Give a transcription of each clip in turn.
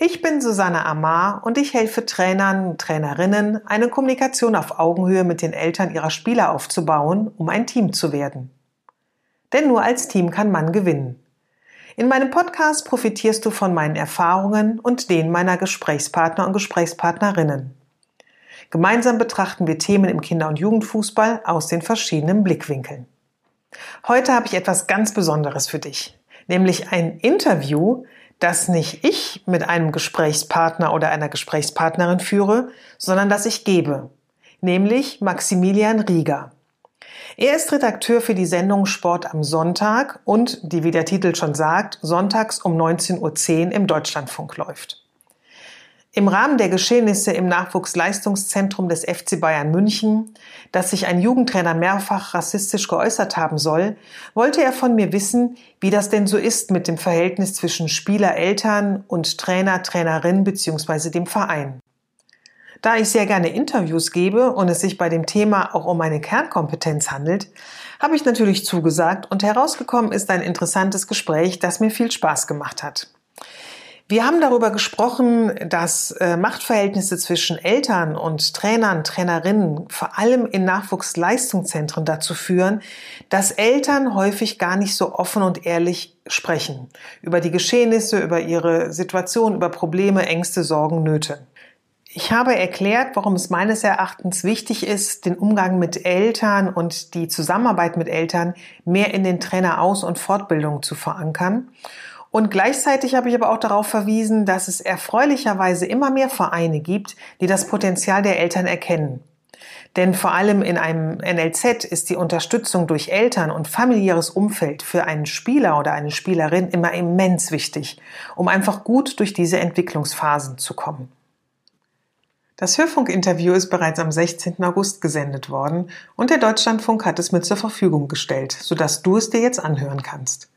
Ich bin Susanne Amar und ich helfe Trainern und Trainerinnen, eine Kommunikation auf Augenhöhe mit den Eltern ihrer Spieler aufzubauen, um ein Team zu werden. Denn nur als Team kann man gewinnen. In meinem Podcast profitierst du von meinen Erfahrungen und denen meiner Gesprächspartner und Gesprächspartnerinnen. Gemeinsam betrachten wir Themen im Kinder- und Jugendfußball aus den verschiedenen Blickwinkeln. Heute habe ich etwas ganz Besonderes für dich, nämlich ein Interview, das nicht ich mit einem Gesprächspartner oder einer Gesprächspartnerin führe, sondern das ich gebe, nämlich Maximilian Rieger. Er ist Redakteur für die Sendung Sport am Sonntag und, die wie der Titel schon sagt, sonntags um 19.10 Uhr im Deutschlandfunk läuft. Im Rahmen der Geschehnisse im Nachwuchsleistungszentrum des FC Bayern München, dass sich ein Jugendtrainer mehrfach rassistisch geäußert haben soll, wollte er von mir wissen, wie das denn so ist mit dem Verhältnis zwischen Spieler, Eltern und Trainer, Trainerin bzw. dem Verein. Da ich sehr gerne Interviews gebe und es sich bei dem Thema auch um meine Kernkompetenz handelt, habe ich natürlich zugesagt und herausgekommen ist ein interessantes Gespräch, das mir viel Spaß gemacht hat. Wir haben darüber gesprochen, dass äh, Machtverhältnisse zwischen Eltern und Trainern, Trainerinnen vor allem in Nachwuchsleistungszentren dazu führen, dass Eltern häufig gar nicht so offen und ehrlich sprechen über die Geschehnisse, über ihre Situation, über Probleme, Ängste, Sorgen, Nöte. Ich habe erklärt, warum es meines Erachtens wichtig ist, den Umgang mit Eltern und die Zusammenarbeit mit Eltern mehr in den Traineraus- und Fortbildungen zu verankern und gleichzeitig habe ich aber auch darauf verwiesen, dass es erfreulicherweise immer mehr Vereine gibt, die das Potenzial der Eltern erkennen. Denn vor allem in einem NLZ ist die Unterstützung durch Eltern und familiäres Umfeld für einen Spieler oder eine Spielerin immer immens wichtig, um einfach gut durch diese Entwicklungsphasen zu kommen. Das Hörfunkinterview ist bereits am 16. August gesendet worden und der Deutschlandfunk hat es mir zur Verfügung gestellt, sodass du es dir jetzt anhören kannst.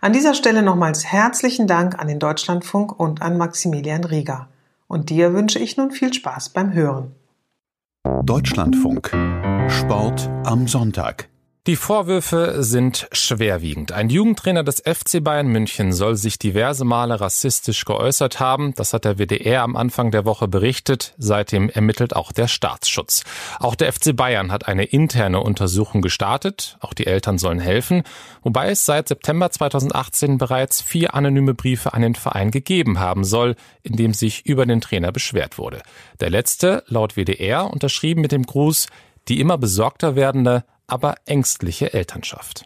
An dieser Stelle nochmals herzlichen Dank an den Deutschlandfunk und an Maximilian Rieger. Und dir wünsche ich nun viel Spaß beim Hören. Deutschlandfunk. Sport am Sonntag. Die Vorwürfe sind schwerwiegend. Ein Jugendtrainer des FC Bayern München soll sich diverse Male rassistisch geäußert haben. Das hat der WDR am Anfang der Woche berichtet. Seitdem ermittelt auch der Staatsschutz. Auch der FC Bayern hat eine interne Untersuchung gestartet. Auch die Eltern sollen helfen. Wobei es seit September 2018 bereits vier anonyme Briefe an den Verein gegeben haben soll, in dem sich über den Trainer beschwert wurde. Der letzte, laut WDR, unterschrieben mit dem Gruß, die immer besorgter werdende, aber ängstliche Elternschaft.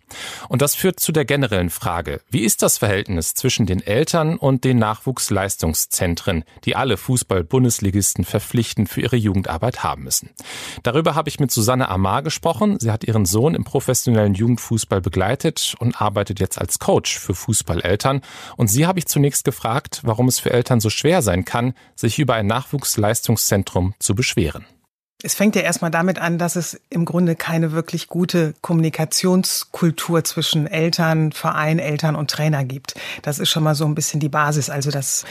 Und das führt zu der generellen Frage, wie ist das Verhältnis zwischen den Eltern und den Nachwuchsleistungszentren, die alle Fußball-Bundesligisten verpflichtend für ihre Jugendarbeit haben müssen? Darüber habe ich mit Susanne Amar gesprochen. Sie hat ihren Sohn im professionellen Jugendfußball begleitet und arbeitet jetzt als Coach für Fußballeltern. Und sie habe ich zunächst gefragt, warum es für Eltern so schwer sein kann, sich über ein Nachwuchsleistungszentrum zu beschweren. Es fängt ja erstmal damit an, dass es im Grunde keine wirklich gute Kommunikationskultur zwischen Eltern, Verein, Eltern und Trainer gibt. Das ist schon mal so ein bisschen die Basis. Also, dass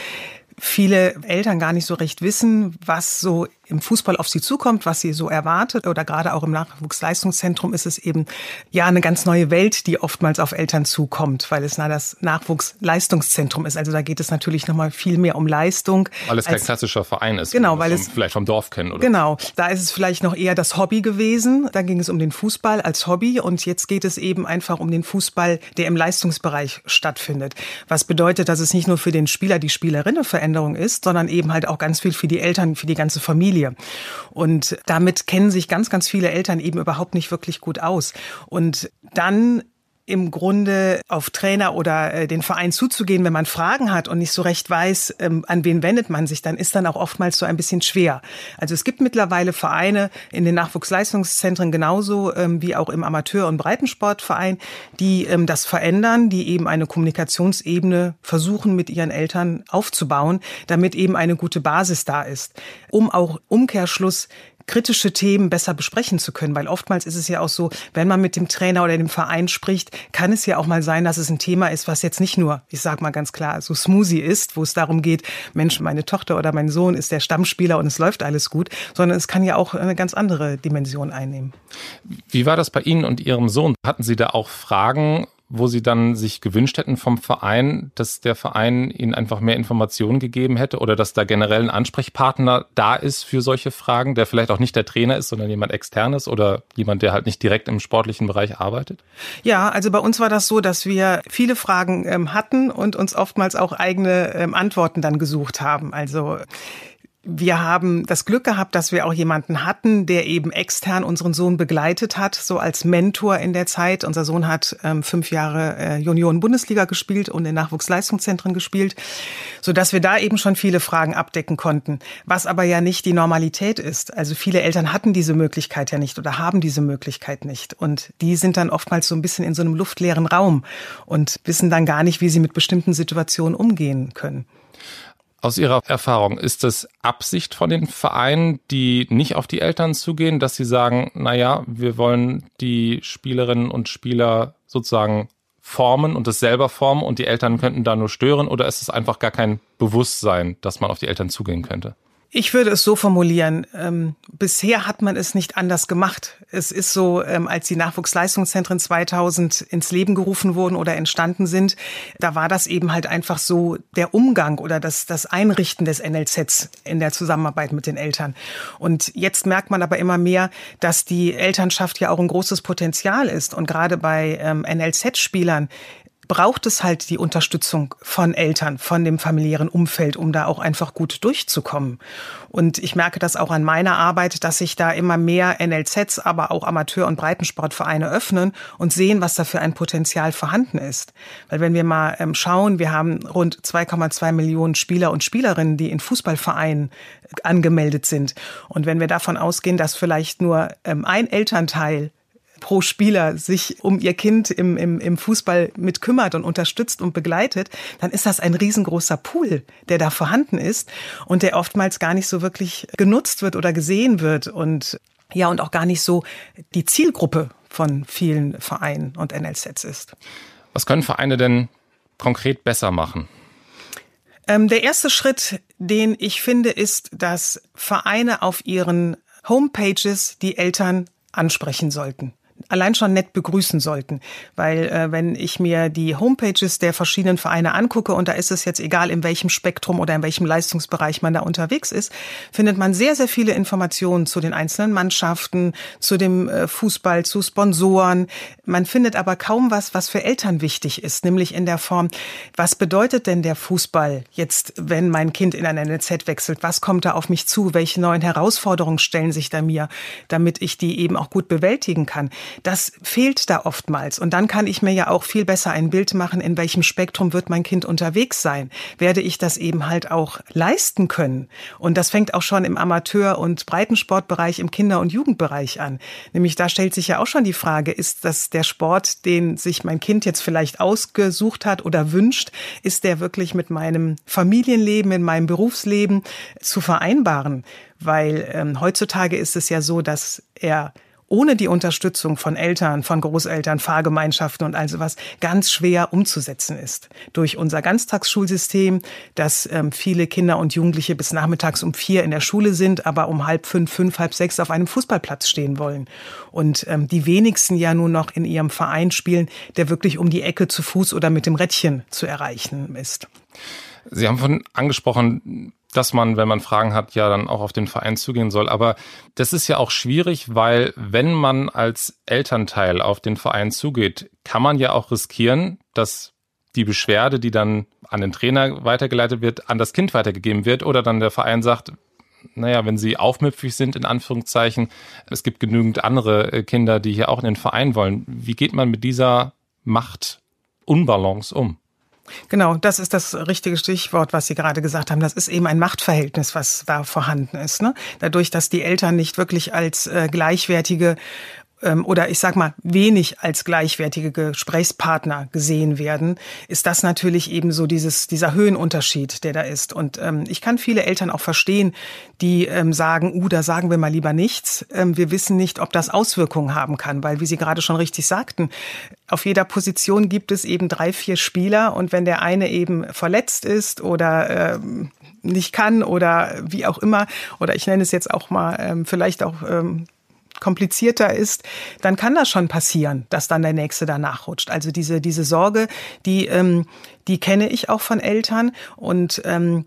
viele Eltern gar nicht so recht wissen, was so im Fußball auf sie zukommt, was sie so erwartet oder gerade auch im Nachwuchsleistungszentrum ist es eben ja eine ganz neue Welt, die oftmals auf Eltern zukommt, weil es na das Nachwuchsleistungszentrum ist. Also da geht es natürlich noch mal viel mehr um Leistung. Weil es kein klassischer Verein ist. Genau, weil es vielleicht vom Dorf kennen oder. Genau, da ist es vielleicht noch eher das Hobby gewesen. Da ging es um den Fußball als Hobby und jetzt geht es eben einfach um den Fußball, der im Leistungsbereich stattfindet. Was bedeutet, dass es nicht nur für den Spieler die Spielerin eine Veränderung ist, sondern eben halt auch ganz viel für die Eltern, für die ganze Familie. Familie. Und damit kennen sich ganz, ganz viele Eltern eben überhaupt nicht wirklich gut aus. Und dann im Grunde auf Trainer oder äh, den Verein zuzugehen, wenn man Fragen hat und nicht so recht weiß, ähm, an wen wendet man sich, dann ist dann auch oftmals so ein bisschen schwer. Also es gibt mittlerweile Vereine in den Nachwuchsleistungszentren genauso ähm, wie auch im Amateur- und Breitensportverein, die ähm, das verändern, die eben eine Kommunikationsebene versuchen mit ihren Eltern aufzubauen, damit eben eine gute Basis da ist, um auch Umkehrschluss kritische Themen besser besprechen zu können, weil oftmals ist es ja auch so, wenn man mit dem Trainer oder dem Verein spricht, kann es ja auch mal sein, dass es ein Thema ist, was jetzt nicht nur, ich sag mal ganz klar, so Smoothie ist, wo es darum geht, Mensch, meine Tochter oder mein Sohn ist der Stammspieler und es läuft alles gut, sondern es kann ja auch eine ganz andere Dimension einnehmen. Wie war das bei Ihnen und Ihrem Sohn? Hatten Sie da auch Fragen wo sie dann sich gewünscht hätten vom Verein, dass der Verein ihnen einfach mehr Informationen gegeben hätte oder dass da generell ein Ansprechpartner da ist für solche Fragen, der vielleicht auch nicht der Trainer ist, sondern jemand externes oder jemand, der halt nicht direkt im sportlichen Bereich arbeitet? Ja, also bei uns war das so, dass wir viele Fragen ähm, hatten und uns oftmals auch eigene ähm, Antworten dann gesucht haben. Also wir haben das Glück gehabt, dass wir auch jemanden hatten, der eben extern unseren Sohn begleitet hat, so als Mentor in der Zeit. Unser Sohn hat ähm, fünf Jahre äh, Junioren-Bundesliga gespielt und in Nachwuchsleistungszentren gespielt, so dass wir da eben schon viele Fragen abdecken konnten. Was aber ja nicht die Normalität ist. Also viele Eltern hatten diese Möglichkeit ja nicht oder haben diese Möglichkeit nicht. Und die sind dann oftmals so ein bisschen in so einem luftleeren Raum und wissen dann gar nicht, wie sie mit bestimmten Situationen umgehen können. Aus Ihrer Erfahrung, ist es Absicht von den Vereinen, die nicht auf die Eltern zugehen, dass sie sagen, na ja, wir wollen die Spielerinnen und Spieler sozusagen formen und es selber formen und die Eltern könnten da nur stören oder ist es einfach gar kein Bewusstsein, dass man auf die Eltern zugehen könnte? Ich würde es so formulieren. Ähm, bisher hat man es nicht anders gemacht. Es ist so, ähm, als die Nachwuchsleistungszentren 2000 ins Leben gerufen wurden oder entstanden sind, da war das eben halt einfach so der Umgang oder das, das Einrichten des NLZs in der Zusammenarbeit mit den Eltern. Und jetzt merkt man aber immer mehr, dass die Elternschaft ja auch ein großes Potenzial ist. Und gerade bei ähm, NLZ-Spielern braucht es halt die Unterstützung von Eltern, von dem familiären Umfeld, um da auch einfach gut durchzukommen. Und ich merke das auch an meiner Arbeit, dass sich da immer mehr NLZs, aber auch Amateur- und Breitensportvereine öffnen und sehen, was da für ein Potenzial vorhanden ist. Weil wenn wir mal ähm, schauen, wir haben rund 2,2 Millionen Spieler und Spielerinnen, die in Fußballvereinen angemeldet sind. Und wenn wir davon ausgehen, dass vielleicht nur ähm, ein Elternteil pro Spieler sich um ihr Kind im, im, im Fußball mit kümmert und unterstützt und begleitet, dann ist das ein riesengroßer Pool, der da vorhanden ist und der oftmals gar nicht so wirklich genutzt wird oder gesehen wird und ja, und auch gar nicht so die Zielgruppe von vielen Vereinen und NLZs ist. Was können Vereine denn konkret besser machen? Ähm, der erste Schritt, den ich finde, ist, dass Vereine auf ihren Homepages die Eltern ansprechen sollten allein schon nett begrüßen sollten. Weil äh, wenn ich mir die Homepages der verschiedenen Vereine angucke, und da ist es jetzt egal, in welchem Spektrum oder in welchem Leistungsbereich man da unterwegs ist, findet man sehr, sehr viele Informationen zu den einzelnen Mannschaften, zu dem äh, Fußball, zu Sponsoren. Man findet aber kaum was, was für Eltern wichtig ist, nämlich in der Form, was bedeutet denn der Fußball jetzt, wenn mein Kind in ein NLZ wechselt? Was kommt da auf mich zu? Welche neuen Herausforderungen stellen sich da mir, damit ich die eben auch gut bewältigen kann? Das fehlt da oftmals. Und dann kann ich mir ja auch viel besser ein Bild machen, in welchem Spektrum wird mein Kind unterwegs sein. Werde ich das eben halt auch leisten können? Und das fängt auch schon im Amateur- und Breitensportbereich, im Kinder- und Jugendbereich an. Nämlich da stellt sich ja auch schon die Frage, ist das der Sport, den sich mein Kind jetzt vielleicht ausgesucht hat oder wünscht, ist der wirklich mit meinem Familienleben, in meinem Berufsleben zu vereinbaren? Weil ähm, heutzutage ist es ja so, dass er ohne die Unterstützung von Eltern, von Großeltern, Fahrgemeinschaften und all sowas ganz schwer umzusetzen ist. Durch unser Ganztagsschulsystem, dass ähm, viele Kinder und Jugendliche bis nachmittags um vier in der Schule sind, aber um halb fünf, fünf, halb sechs auf einem Fußballplatz stehen wollen. Und ähm, die wenigsten ja nur noch in ihrem Verein spielen, der wirklich um die Ecke zu Fuß oder mit dem Rädchen zu erreichen ist. Sie haben von angesprochen, dass man, wenn man Fragen hat, ja dann auch auf den Verein zugehen soll. Aber das ist ja auch schwierig, weil wenn man als Elternteil auf den Verein zugeht, kann man ja auch riskieren, dass die Beschwerde, die dann an den Trainer weitergeleitet wird, an das Kind weitergegeben wird oder dann der Verein sagt, naja, wenn sie aufmüpfig sind, in Anführungszeichen, es gibt genügend andere äh, Kinder, die hier auch in den Verein wollen. Wie geht man mit dieser Machtunbalance um? Genau, das ist das richtige Stichwort, was Sie gerade gesagt haben. Das ist eben ein Machtverhältnis, was da vorhanden ist. Ne? Dadurch, dass die Eltern nicht wirklich als äh, gleichwertige oder ich sag mal wenig als gleichwertige Gesprächspartner gesehen werden, ist das natürlich eben so dieses, dieser Höhenunterschied, der da ist. Und ähm, ich kann viele Eltern auch verstehen, die ähm, sagen, uh, da sagen wir mal lieber nichts. Ähm, wir wissen nicht, ob das Auswirkungen haben kann, weil, wie Sie gerade schon richtig sagten, auf jeder Position gibt es eben drei, vier Spieler und wenn der eine eben verletzt ist oder ähm, nicht kann oder wie auch immer, oder ich nenne es jetzt auch mal ähm, vielleicht auch ähm, komplizierter ist, dann kann das schon passieren, dass dann der nächste danach rutscht. Also diese diese Sorge, die ähm, die kenne ich auch von Eltern und ähm,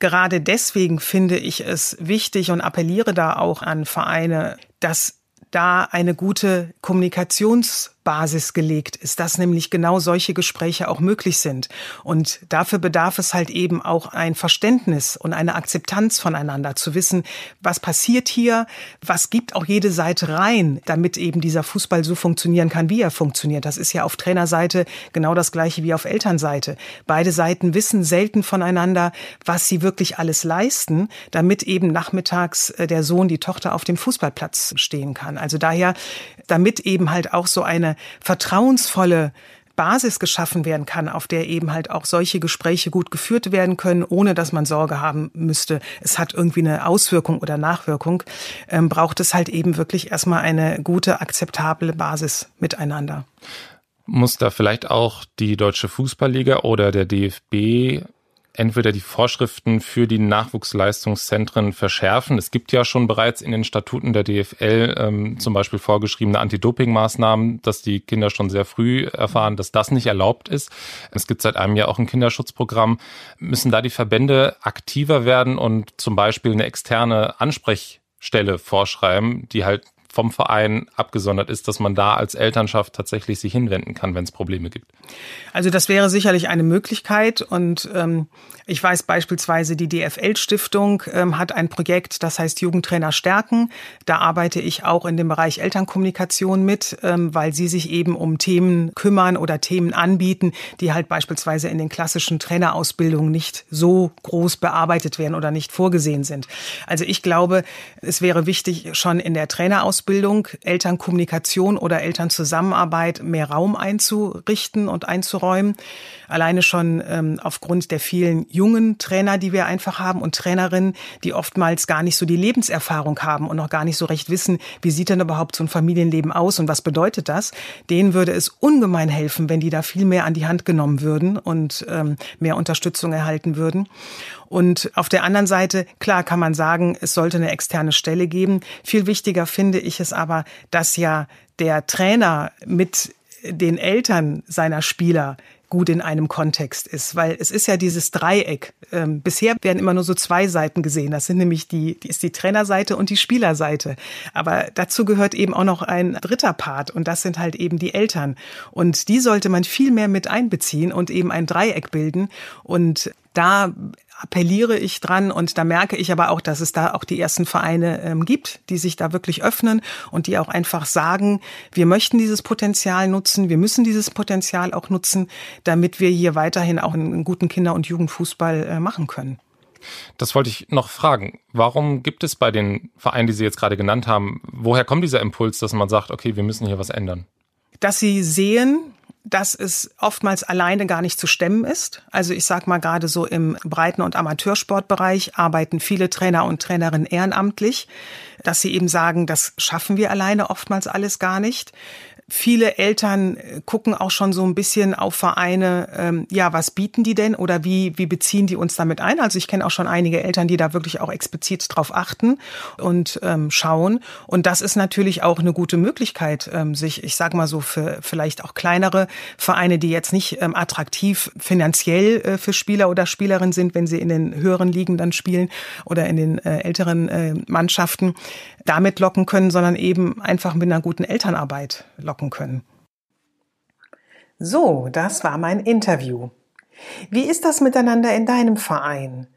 gerade deswegen finde ich es wichtig und appelliere da auch an Vereine, dass da eine gute Kommunikations Basis gelegt ist, dass nämlich genau solche Gespräche auch möglich sind. Und dafür bedarf es halt eben auch ein Verständnis und eine Akzeptanz voneinander, zu wissen, was passiert hier, was gibt auch jede Seite rein, damit eben dieser Fußball so funktionieren kann, wie er funktioniert. Das ist ja auf Trainerseite genau das gleiche wie auf Elternseite. Beide Seiten wissen selten voneinander, was sie wirklich alles leisten, damit eben nachmittags äh, der Sohn, die Tochter auf dem Fußballplatz stehen kann. Also daher, damit eben halt auch so eine vertrauensvolle Basis geschaffen werden kann, auf der eben halt auch solche Gespräche gut geführt werden können, ohne dass man Sorge haben müsste, es hat irgendwie eine Auswirkung oder Nachwirkung, ähm, braucht es halt eben wirklich erstmal eine gute, akzeptable Basis miteinander. Muss da vielleicht auch die Deutsche Fußballliga oder der DFB entweder die Vorschriften für die Nachwuchsleistungszentren verschärfen. Es gibt ja schon bereits in den Statuten der DFL ähm, zum Beispiel vorgeschriebene Anti-Doping-Maßnahmen, dass die Kinder schon sehr früh erfahren, dass das nicht erlaubt ist. Es gibt seit einem Jahr auch ein Kinderschutzprogramm. Müssen da die Verbände aktiver werden und zum Beispiel eine externe Ansprechstelle vorschreiben, die halt vom Verein abgesondert ist, dass man da als Elternschaft tatsächlich sich hinwenden kann, wenn es Probleme gibt? Also das wäre sicherlich eine Möglichkeit und ähm, ich weiß beispielsweise, die DFL-Stiftung ähm, hat ein Projekt, das heißt Jugendtrainer stärken. Da arbeite ich auch in dem Bereich Elternkommunikation mit, ähm, weil sie sich eben um Themen kümmern oder Themen anbieten, die halt beispielsweise in den klassischen Trainerausbildungen nicht so groß bearbeitet werden oder nicht vorgesehen sind. Also ich glaube, es wäre wichtig, schon in der Trainerausbildung Ausbildung, Elternkommunikation oder Elternzusammenarbeit mehr Raum einzurichten und einzuräumen. Alleine schon ähm, aufgrund der vielen jungen Trainer, die wir einfach haben und Trainerinnen, die oftmals gar nicht so die Lebenserfahrung haben und noch gar nicht so recht wissen, wie sieht denn überhaupt so ein Familienleben aus und was bedeutet das. Denen würde es ungemein helfen, wenn die da viel mehr an die Hand genommen würden und ähm, mehr Unterstützung erhalten würden. Und auf der anderen Seite, klar kann man sagen, es sollte eine externe Stelle geben. Viel wichtiger finde ich es aber, dass ja der Trainer mit den Eltern seiner Spieler gut in einem Kontext ist, weil es ist ja dieses Dreieck. Ähm, bisher werden immer nur so zwei Seiten gesehen. Das sind nämlich die, die ist die Trainerseite und die Spielerseite. Aber dazu gehört eben auch noch ein dritter Part und das sind halt eben die Eltern. Und die sollte man viel mehr mit einbeziehen und eben ein Dreieck bilden. Und da appelliere ich dran und da merke ich aber auch, dass es da auch die ersten Vereine ähm, gibt, die sich da wirklich öffnen und die auch einfach sagen, wir möchten dieses Potenzial nutzen, wir müssen dieses Potenzial auch nutzen, damit wir hier weiterhin auch einen, einen guten Kinder- und Jugendfußball äh, machen können. Das wollte ich noch fragen. Warum gibt es bei den Vereinen, die Sie jetzt gerade genannt haben, woher kommt dieser Impuls, dass man sagt, okay, wir müssen hier was ändern? Dass sie sehen, dass es oftmals alleine gar nicht zu stemmen ist. Also ich sage mal gerade so im Breiten- und Amateursportbereich arbeiten viele Trainer und Trainerinnen ehrenamtlich, dass sie eben sagen, das schaffen wir alleine oftmals alles gar nicht. Viele Eltern äh, gucken auch schon so ein bisschen auf Vereine, ähm, ja, was bieten die denn oder wie, wie beziehen die uns damit ein? Also ich kenne auch schon einige Eltern, die da wirklich auch explizit drauf achten und ähm, schauen. Und das ist natürlich auch eine gute Möglichkeit, ähm, sich, ich sage mal so, für vielleicht auch kleinere Vereine, die jetzt nicht ähm, attraktiv finanziell äh, für Spieler oder Spielerinnen sind, wenn sie in den höheren Ligen dann spielen oder in den äh, älteren äh, Mannschaften, damit locken können, sondern eben einfach mit einer guten Elternarbeit locken können. So, das war mein Interview. Wie ist das miteinander in deinem Verein?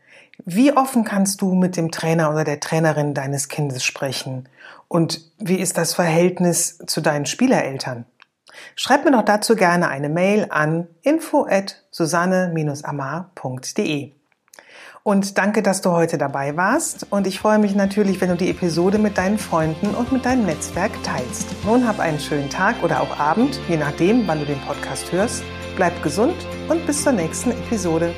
Wie offen kannst du mit dem Trainer oder der Trainerin deines Kindes sprechen? Und wie ist das Verhältnis zu deinen Spielereltern? Schreib mir doch dazu gerne eine Mail an info at susanne-amar.de. Und danke, dass du heute dabei warst. Und ich freue mich natürlich, wenn du die Episode mit deinen Freunden und mit deinem Netzwerk teilst. Nun hab einen schönen Tag oder auch Abend, je nachdem, wann du den Podcast hörst. Bleib gesund und bis zur nächsten Episode.